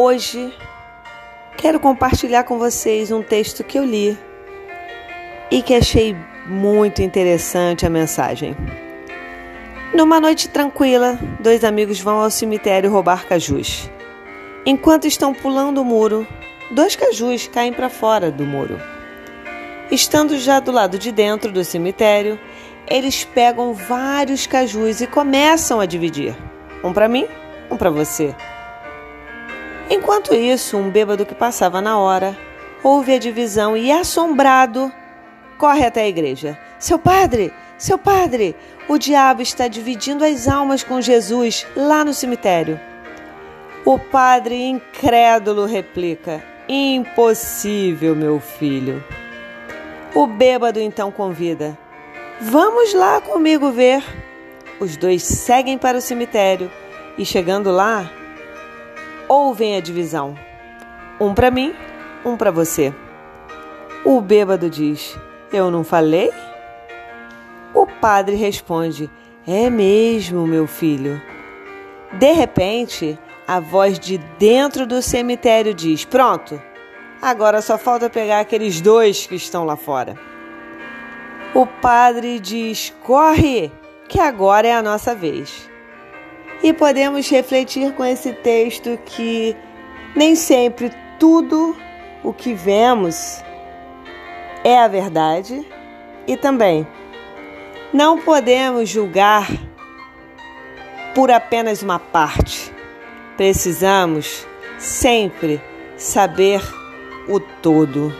Hoje quero compartilhar com vocês um texto que eu li e que achei muito interessante a mensagem. Numa noite tranquila, dois amigos vão ao cemitério roubar cajus. Enquanto estão pulando o muro, dois cajus caem para fora do muro. Estando já do lado de dentro do cemitério, eles pegam vários cajus e começam a dividir. Um para mim, um para você. Enquanto isso, um bêbado que passava na hora ouve a divisão e, assombrado, corre até a igreja. Seu padre, seu padre, o diabo está dividindo as almas com Jesus lá no cemitério. O padre incrédulo replica: Impossível, meu filho. O bêbado então convida: Vamos lá comigo ver. Os dois seguem para o cemitério e, chegando lá, ouvem a divisão: um para mim, um para você. O bêbado diz: Eu não falei? O padre responde: É mesmo, meu filho. De repente, a voz de dentro do cemitério diz: Pronto, agora só falta pegar aqueles dois que estão lá fora. O padre diz: Corre, que agora é a nossa vez. E podemos refletir com esse texto que nem sempre tudo o que vemos é a verdade e também não podemos julgar por apenas uma parte. Precisamos sempre saber o todo.